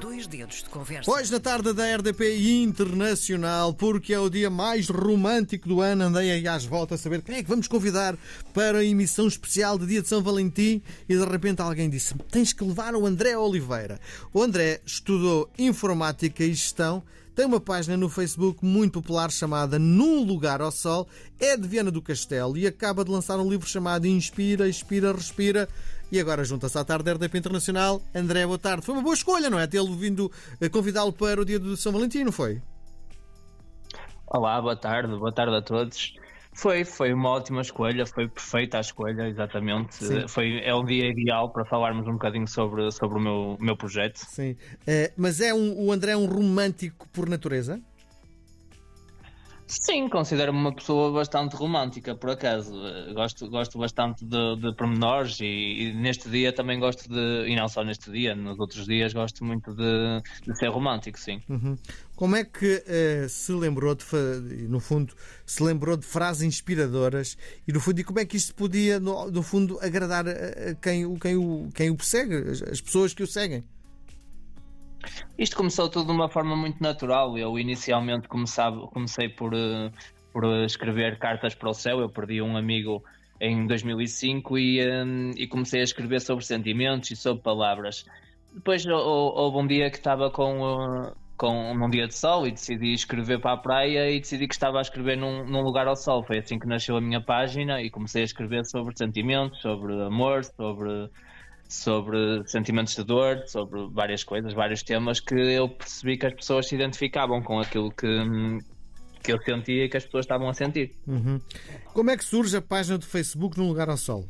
Dois dedos de conversa. Hoje, na tarde da RDP Internacional, porque é o dia mais romântico do ano, andei aí às voltas a saber quem é que vamos convidar para a emissão especial de Dia de São Valentim e de repente alguém disse: tens que levar o André Oliveira. O André estudou informática e gestão. Tem uma página no Facebook muito popular chamada Num Lugar ao Sol, é de Viana do Castelo e acaba de lançar um livro chamado Inspira, Expira, Respira. E agora junta-se à tarde da RDP Internacional. André, boa tarde. Foi uma boa escolha, não é? Tê-lo vindo a convidá-lo para o dia de São Valentim, não foi? Olá, boa tarde, boa tarde a todos. Foi, foi uma ótima escolha, foi perfeita a escolha, exatamente. Sim. Foi, é um dia ideal para falarmos um bocadinho sobre, sobre o meu, meu projeto. Sim. Eh, mas é um, o André é um romântico por natureza? Sim, considero-me uma pessoa bastante romântica, por acaso. Gosto, gosto bastante de, de pormenores e, e neste dia também gosto de. E não só neste dia, nos outros dias gosto muito de, de ser romântico, sim. Uhum. Como é que eh, se lembrou de, no fundo, se lembrou de frases inspiradoras e no fundo, e como é que isto podia, no, no fundo, agradar a, quem, o- quem, o, quem o persegue, as pessoas que o seguem? Isto começou tudo de uma forma muito natural. Eu inicialmente comecava, comecei por, eh, por escrever cartas para o céu. Eu perdi um amigo em 2005 e, eh, e comecei a escrever sobre sentimentos e sobre palavras. Depois hou- hou- houve um dia que estava com, eh, com num dia de sol e decidi escrever para a praia e decidi que estava a escrever num, num lugar ao sol. Foi assim que nasceu a minha página e comecei a escrever sobre sentimentos, sobre amor, sobre sobre sentimentos de dor, sobre várias coisas, vários temas que eu percebi que as pessoas se identificavam com aquilo que, que eu sentia e que as pessoas estavam a sentir. Uhum. Como é que surge a página do Facebook num lugar ao sol?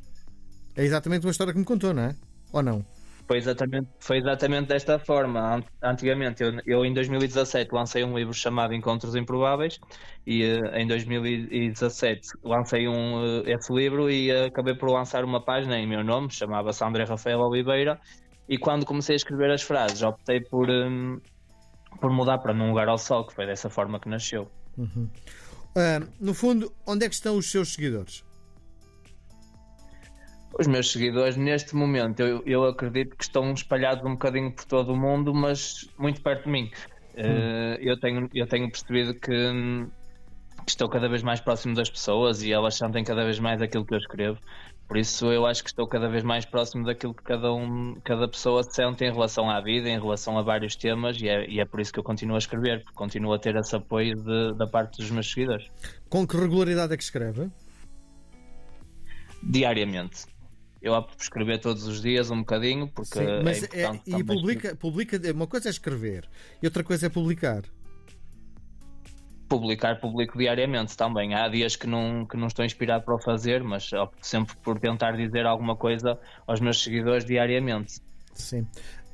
É exatamente uma história que me contou, não é? Ou não? Foi exatamente, foi exatamente desta forma. Ant- Antigamente, eu, eu em 2017 lancei um livro chamado Encontros Improváveis e eh, em 2017 lancei um, eh, esse livro e eh, acabei por lançar uma página em meu nome, chamava-se André Rafael Oliveira e quando comecei a escrever as frases optei por, hum, por mudar para Num Lugar ao Sol, que foi dessa forma que nasceu. Ah, no fundo, onde é que estão os seus seguidores? Os meus seguidores, neste momento, eu, eu acredito que estão espalhados um bocadinho por todo o mundo, mas muito perto de mim. Eh, eu, tenho, eu tenho percebido que, hum, que estou cada vez mais próximo das pessoas e elas sentem cada vez mais aquilo que eu escrevo. Por isso, eu acho que estou cada vez mais próximo daquilo que cada, um, cada pessoa sente em relação à vida, em relação a vários temas, e é, e é por isso que eu continuo a escrever, porque continuo a ter esse apoio de- da parte dos meus seguidores, Com que regularidade é que escreve? diariamente. Eu opto por escrever todos os dias um bocadinho, porque Sim, mas é é- e publica, publica. Uma coisa é escrever e outra coisa é publicar. publicar, publico diariamente também. Há dias que não, que não estou inspirado para o fazer, mas opto sempre por tentar dizer alguma coisa aos meus seguidores diariamente. Sim.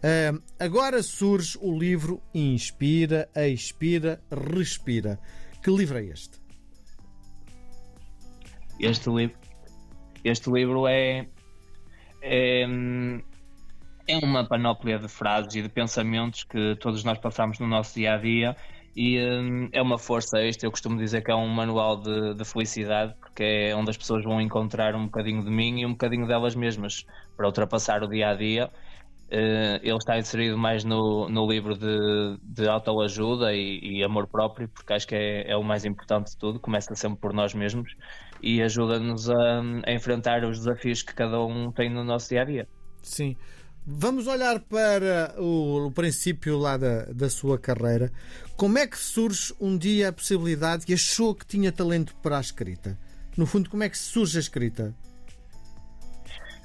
Ah, agora surge o livro Inspira, Expira, Respira. Que livro é este? Este livro, este livro é, é, é uma panóplia de frases e de pensamentos que todos nós passamos no nosso dia a dia e é uma força extra. Eu costumo dizer que é um manual de, de felicidade, porque é onde as pessoas vão encontrar um bocadinho de mim e um bocadinho delas mesmas para ultrapassar o dia a dia. Eh, ele está inserido mais no, no livro de, de autoajuda e, e amor próprio, porque acho que é, é o mais importante de tudo. Começa sempre por nós mesmos e ajuda-nos a, a enfrentar os desafios que cada um tem no nosso dia a dia. Sim. Vamos olhar para o, o princípio lá da, da sua carreira. Como é que surge um dia a possibilidade e achou que tinha talento para a escrita? No fundo, como é que surge a escrita?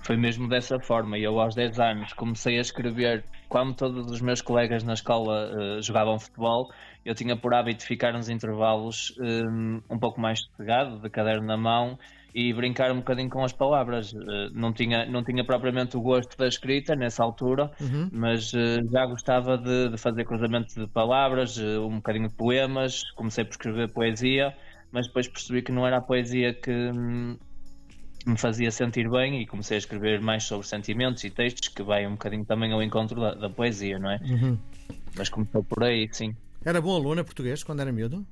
Foi mesmo dessa forma. Eu, aos 10 anos, comecei a escrever. Quando todos os meus colegas na escola eh, jogavam futebol, eu tinha por hábito ficar nos intervalos eh, um pouco mais sossegado, de caderno na mão, e brincar um bocadinho com as palavras. Eh, não, tinha, não tinha propriamente o gosto da escrita nessa altura, mas eh, já gostava de, de fazer cruzamento de palavras, um bocadinho de poemas. Comecei por escrever poesia, mas depois percebi que não era a poesia que. Me fazia sentir bem e comecei a escrever mais sobre sentimentos e textos que vai um bocadinho também ao encontro da, da poesia, não é? Mas começou por aí, sim. Era bom aluno a português quando era miúdo?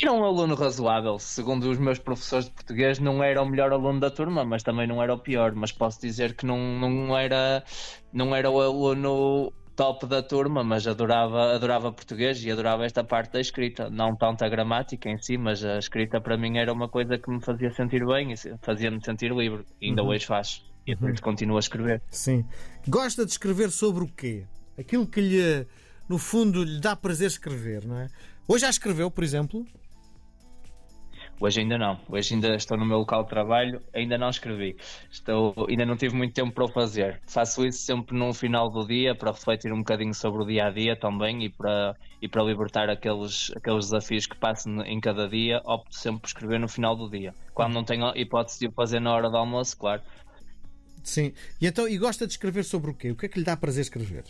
Era um aluno razoável, segundo os meus professores de português, não era o melhor aluno da turma, mas também não era o pior. Mas posso dizer que não, não, era, não era o aluno top da turma, mas adorava, adorava português e adorava esta parte da escrita. Não tanto a gramática em si, mas a escrita para mim era uma coisa que me fazia sentir bem e fazia-me sentir livre. E ainda uhum. hoje faz. E uhum. continuo a escrever. Sim. Gosta de escrever sobre o quê? Aquilo que lhe, no fundo, lhe dá prazer escrever, não é? Hoje já escreveu, por exemplo? Hoje ainda não. Hoje ainda estou no meu local de trabalho, ainda não escrevi. Estou, ainda não tive muito tempo para o fazer. Faço isso sempre no final do dia para refletir um bocadinho sobre o dia a dia também e para, e para libertar aqueles, aqueles desafios que passo em cada dia. Opto sempre por escrever no final do dia. Quando não tenho hipótese de o fazer na hora do almoço, claro. Sim. E então, e gosta de escrever sobre o quê? O que é que lhe dá prazer escrever?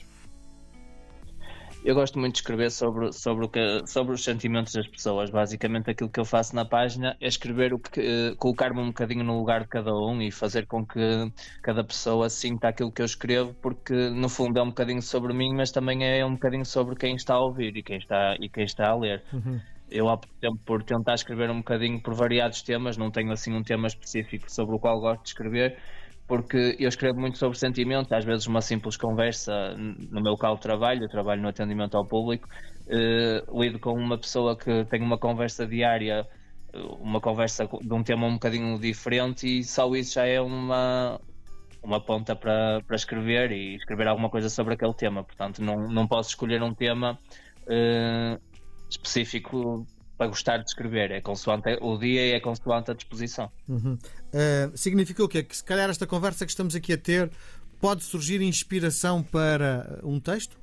Eu gosto muito de escrever sobre, sobre, o que, sobre os sentimentos das pessoas. Basicamente, aquilo que eu faço na página é escrever o que, uh, colocar-me um bocadinho no lugar de cada um e fazer com que cada pessoa sinta aquilo que eu escrevo, porque no fundo é um bocadinho sobre mim, mas também é um bocadinho sobre quem está a ouvir e quem está, e quem está a ler. Uhum. Eu opto sempre por tentar escrever um bocadinho por variados temas, não tenho assim um tema específico sobre o qual gosto de escrever, porque eu escrevo muito sobre sentimento, às vezes uma simples conversa no meu local de trabalho, eu trabalho no atendimento ao público, uh, lido com uma pessoa que tem uma conversa diária, uma conversa de um tema um bocadinho diferente e só isso já é uma, uma ponta para, para escrever e escrever alguma coisa sobre aquele tema. Portanto, não, não posso escolher um tema uh, específico para gostar de escrever. É consoante o dia e é consoante a disposição. Uhum. Uh, significa o quê? Que se calhar esta conversa que estamos aqui a ter pode surgir inspiração para um texto?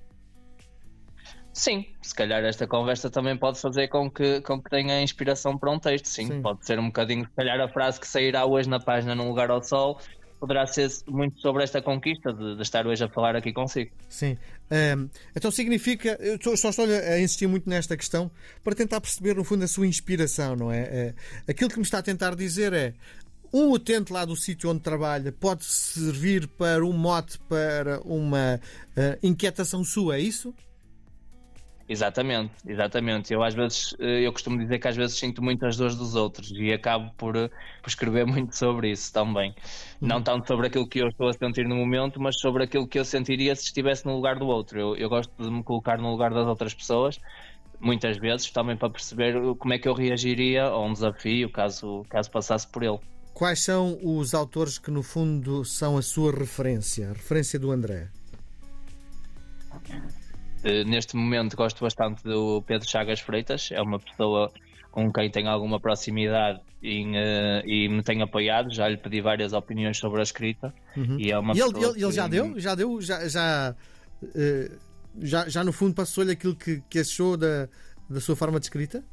Sim, se calhar esta conversa também pode fazer com que, com que tenha inspiração para um texto, sim. sim. Pode ser um bocadinho, se calhar, a frase que sairá hoje na página num lugar ao sol poderá ser muito sobre esta conquista de, de estar hoje a falar aqui consigo. Sim. Um, então significa, eu só estou a insistir muito nesta questão para tentar perceber, no fundo, a sua inspiração, não é? é aquilo que me está a tentar dizer é. Um utente lá do sítio onde trabalha pode servir para um mote para uma uh, inquietação sua, é isso? Exatamente, exatamente. Eu às vezes, eh, eu costumo dizer que às vezes sinto muito as dores dos outros e acabo por, eh, por escrever muito sobre isso também. Uhum. Não tanto sobre aquilo que eu estou a sentir no momento, mas sobre aquilo que eu sentiria se estivesse no lugar do outro. Eu, eu gosto de me colocar no lugar das outras pessoas, muitas vezes, também para perceber como é que eu reagiria a um desafio caso, caso passasse por ele. Quais são os autores que no fundo são a sua referência, a referência do André? Eh, neste momento gosto bastante do Pedro Chagas Freitas, é uma pessoa com quem tenho alguma proximidade e, uh, e me tem apoiado. Já lhe pedi várias opiniões sobre a escrita. Uhum. E, é uma e ele, ele, ele já deu? Já deu? Já, já, uh, já, já no fundo passou-lhe aquilo que, que achou da, da sua forma de escrita?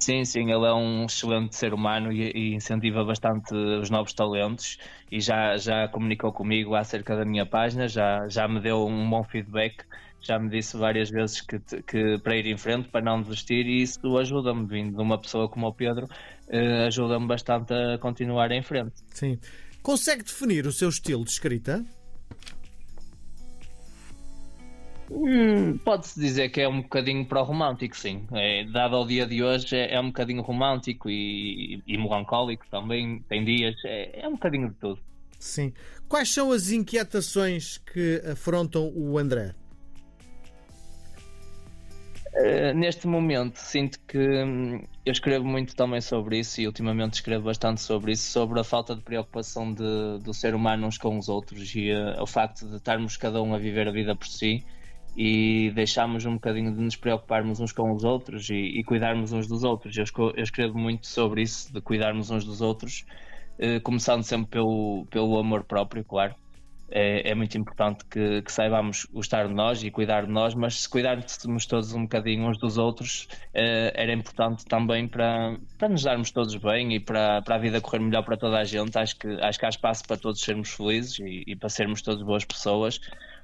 Sim, sim, ele é um excelente ser humano e, e, incentiva bastante os novos talentos e já, já comunicou comigo acerca da minha página, já, já me deu um bom feedback já me disse várias vezes que, que para ir em frente, para não desistir, e isso ajuda-me, vindo de uma pessoa como o Pedro, uh, ajuda-me bastante a continuar em frente. Sim. Consegue definir o seu estilo de escrita? Hum, Pode-se dizer que é um bocadinho para o romântico, sim. É, dado ao dia de hoje, é, é um bocadinho romântico e, e, melancólico também. Tem dias, é, é um bocadinho de tudo. Sim. Quais são as inquietações que afrontam o André? Uh, neste momento sinto que hum, eu escrevo muito também sobre isso e ultimamente escrevo bastante sobre isso, sobre a falta de preocupação de, do ser humano uns com os outros e uh, o facto de estarmos cada um a viver a vida por si e deixarmos um bocadinho de nos preocuparmos uns com os outros e, e cuidarmos uns dos outros. Eu, eu, escrevo muito sobre isso, de cuidarmos uns dos outros, uh, começando sempre pelo, pelo amor próprio, claro é, é muito importante que, que, saibamos gostar de nós e cuidar de nós, mas se cuidarmos todos um bocadinho uns dos outros, é, era importante também para, para nos darmos todos bem e para, para a vida correr melhor para toda a gente. Acho que, acho que há espaço para todos sermos felizes e, e para sermos todos boas pessoas.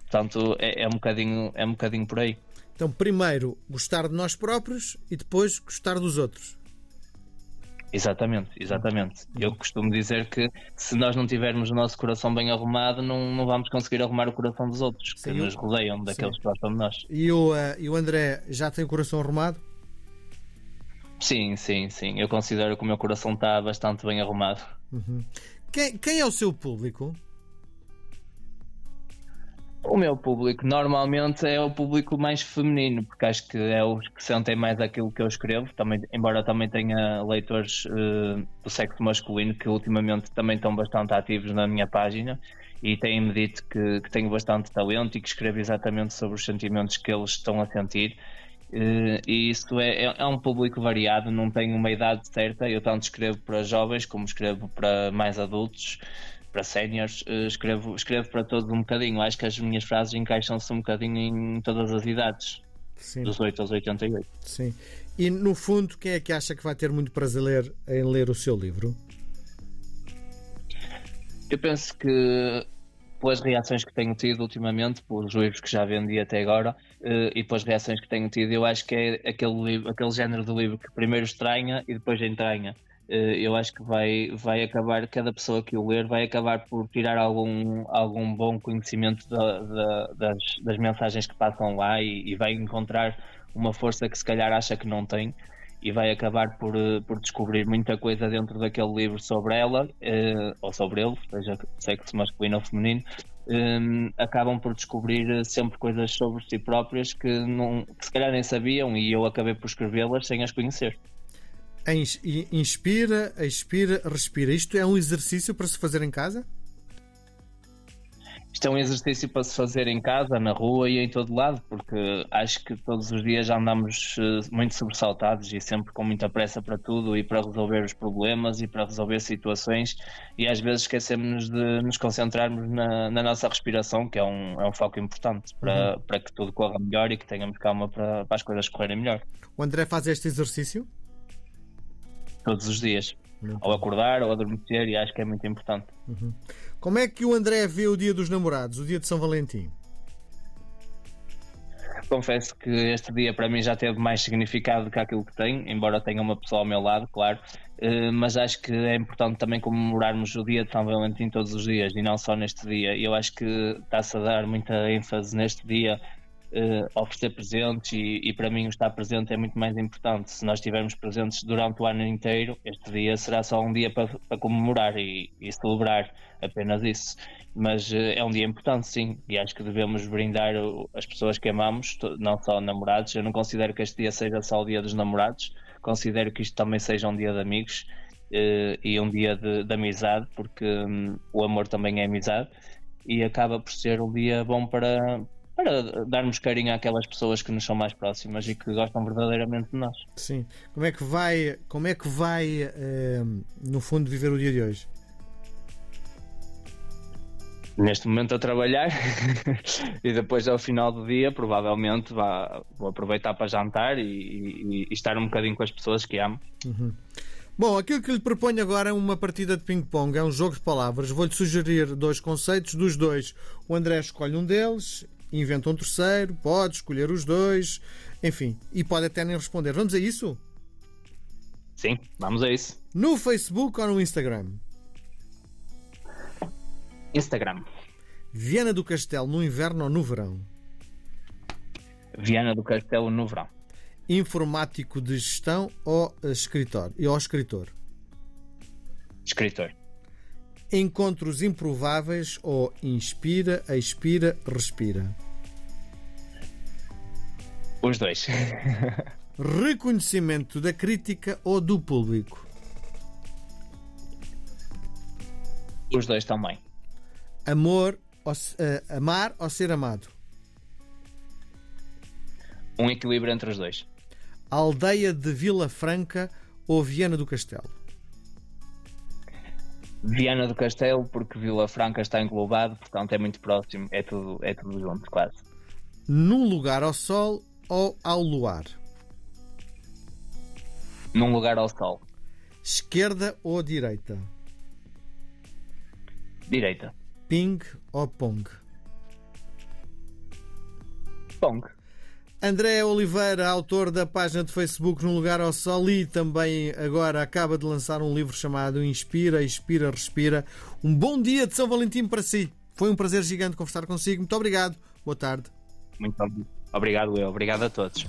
Portanto, é, é, um bocadinho, é um bocadinho por aí. Então, primeiro gostar de nós próprios e depois gostar dos outros. Exatamente, exatamente. Eu costumo dizer que se nós não tivermos o nosso coração bem arrumado, não, não vamos conseguir arrumar o coração dos outros que Sim, nos rodeiam, daqueles Sim. que gostam de nós. E o, uh, e o André já tem o coração arrumado? Sim, sim, sim. Eu considero que o meu coração está bastante bem arrumado. Uhum. Quem, quem é o seu público? O meu público normalmente é o público mais feminino, porque acho que é os que sentem mais aquilo que eu escrevo, também, embora também tenha leitores uh, do sexo masculino que ultimamente também estão bastante ativos na minha página e têm-me dito que, que, tenho bastante talento e que escrevo exatamente sobre os sentimentos que eles estão a sentir. Uh, e isso é, é, é, um público variado, não tenho uma idade certa. Eu tanto escrevo para jovens como escrevo para mais adultos para séniores, uh, escrevo, escrevo para todos um bocadinho. Acho que as minhas frases encaixam-se um bocadinho em todas as idades. Sim. Dos 8 aos 88. Sim. E no fundo, quem é que acha que vai ter muito prazer em ler o seu livro? Eu penso que pelas reações que tenho tido ultimamente, pelos livros que já vendi até agora uh, e pelas reações que tenho tido, eu acho que é aquele, livro, aquele género de livro que primeiro estranha e depois entranha. Eh, eu acho que vai, vai acabar, cada pessoa que o ler vai acabar por tirar algum, algum bom conhecimento da, da, das, das mensagens que passam lá e, e, vai encontrar uma força que se calhar acha que não tem e vai acabar por, eh, por descobrir muita coisa dentro daquele livro sobre ela eh, ou sobre ele, seja sexo masculino ou feminino, acabam por descobrir sempre coisas sobre si próprias que, não, que se calhar nem sabiam e eu acabei por escrevê-las sem as conhecer. Inspira, expira, respira. Isto é um exercício para se fazer em casa? Isto é um exercício para se fazer em casa, na rua e em todo lado, porque acho que todos os dias já andamos eh, muito sobressaltados e sempre com muita pressa para tudo e para resolver os problemas e para resolver situações e às vezes esquecemos de nos concentrarmos na, na nossa respiração, que é um, é um foco importante para, uhum. para que tudo corra melhor e que tenhamos calma para, para as coisas correrem melhor. O André faz este exercício? Todos os dias. Ao acordar, ou adormecer, e acho que é muito importante. Uhum. Como é que o André vê o dia dos namorados, o dia de São Valentim? Confesso que este dia para mim já teve mais significado do que aquilo que tem, embora tenha uma pessoa ao meu lado, claro. Uh, mas acho que é importante também comemorarmos o dia de São Valentim todos os dias e não só neste dia. Eu acho que está-se a dar muita ênfase neste dia uh, oferecer presentes e, e, para mim estar presente é muito mais importante. Se nós estivermos presentes durante o ano inteiro, este dia será só um dia para, para comemorar e, e, celebrar, apenas isso. Mas uh, é um dia importante, sim, e acho que devemos brindar as pessoas que amamos, não só namorados. Eu não considero que este dia seja só o dia dos namorados, considero que isto também seja um dia de amigos. Uh, e um dia de, de amizade, porque um, o amor também é amizade, e acaba por ser um dia bom para, para darmos carinho àquelas pessoas que nos são mais próximas e que gostam verdadeiramente de nós. Sim. Como é que vai, como é que vai eh, no fundo, viver o dia de hoje? Neste momento a trabalhar e depois ao final do dia provavelmente vá, vou aproveitar para jantar e, e, e, estar um bocadinho com as pessoas que amo. Uhum. Bom, aquilo que lhe proponho agora é uma partida de ping-pong, é um jogo de palavras. Vou-lhe sugerir dois conceitos, dos dois. O André escolhe um deles inventa um terceiro, pode escolher os dois, enfim, e pode até nem responder. Vamos a isso? Sim, vamos a isso. No Facebook ou no Instagram? Instagram. Viana do Castelo no inverno ou no verão? Viana do Castelo no verão. Informático de gestão ou escritor? Ou escritor? Escritor. Encontros improváveis ou inspira, expira, respira? Os dois. Reconhecimento da crítica ou do público? Os dois também. Amor, ou, uh, amar ou ser amado? Um equilíbrio entre os dois. Aldeia de Vila Franca ou Viana do Castelo? Viana do Castelo, porque Vila Franca está englobado, portanto é muito próximo, é tudo, é tudo junto, quase. Num lugar ao sol ou ao luar? Num lugar ao sol. Esquerda ou direita? Direita. Ping ou pong? Pong. André Oliveira, autor da página de Facebook No Lugar ao Sol e também agora acaba de lançar um livro chamado Inspira, Expira, Respira. Um bom dia de São Valentim para si. Foi um prazer gigante conversar consigo. Muito obrigado. Boa tarde. Muito obrigado, eu. Obrigado a todos.